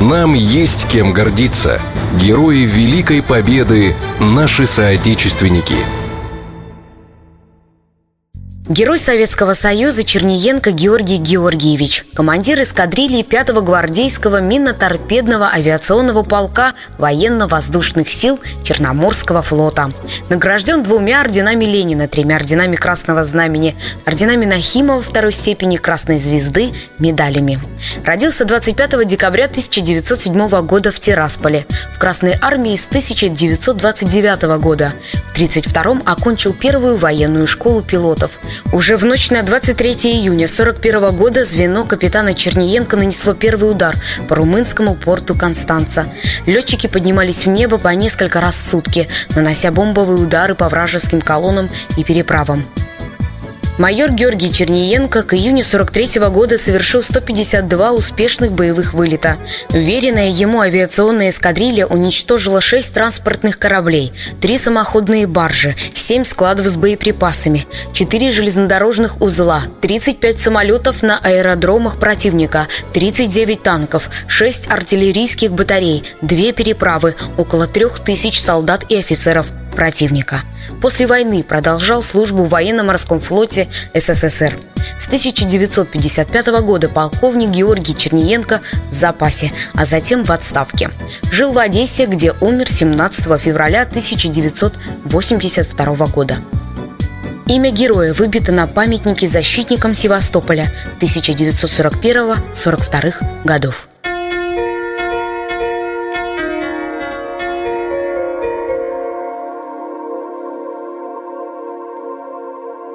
Нам есть кем гордиться. Герои Великой Победы – наши соотечественники – Герой Советского Союза Черниенко Георгий Георгиевич, командир эскадрильи 5-го гвардейского минно-торпедного авиационного полка военно-воздушных сил Черноморского флота. Награжден двумя орденами Ленина, тремя орденами Красного Знамени, орденами Нахимова второй степени Красной Звезды, медалями. Родился 25 декабря 1907 года в Тирасполе. В Красной армии с 1929 года. В 1932 окончил первую военную школу пилотов – уже в ночь на 23 июня 1941 года звено капитана Черниенко нанесло первый удар по румынскому порту Констанца. Летчики поднимались в небо по несколько раз в сутки, нанося бомбовые удары по вражеским колоннам и переправам. Майор Георгий Черниенко к июню 43 -го года совершил 152 успешных боевых вылета. Уверенная ему авиационная эскадрилья уничтожила 6 транспортных кораблей, 3 самоходные баржи, 7 складов с боеприпасами, 4 железнодорожных узла, 35 самолетов на аэродромах противника, 39 танков, 6 артиллерийских батарей, 2 переправы, около 3000 солдат и офицеров противника. После войны продолжал службу в военно-морском флоте СССР. С 1955 года полковник Георгий Черниенко в запасе, а затем в отставке. Жил в Одессе, где умер 17 февраля 1982 года. Имя героя выбито на памятнике защитникам Севастополя 1941-42 годов.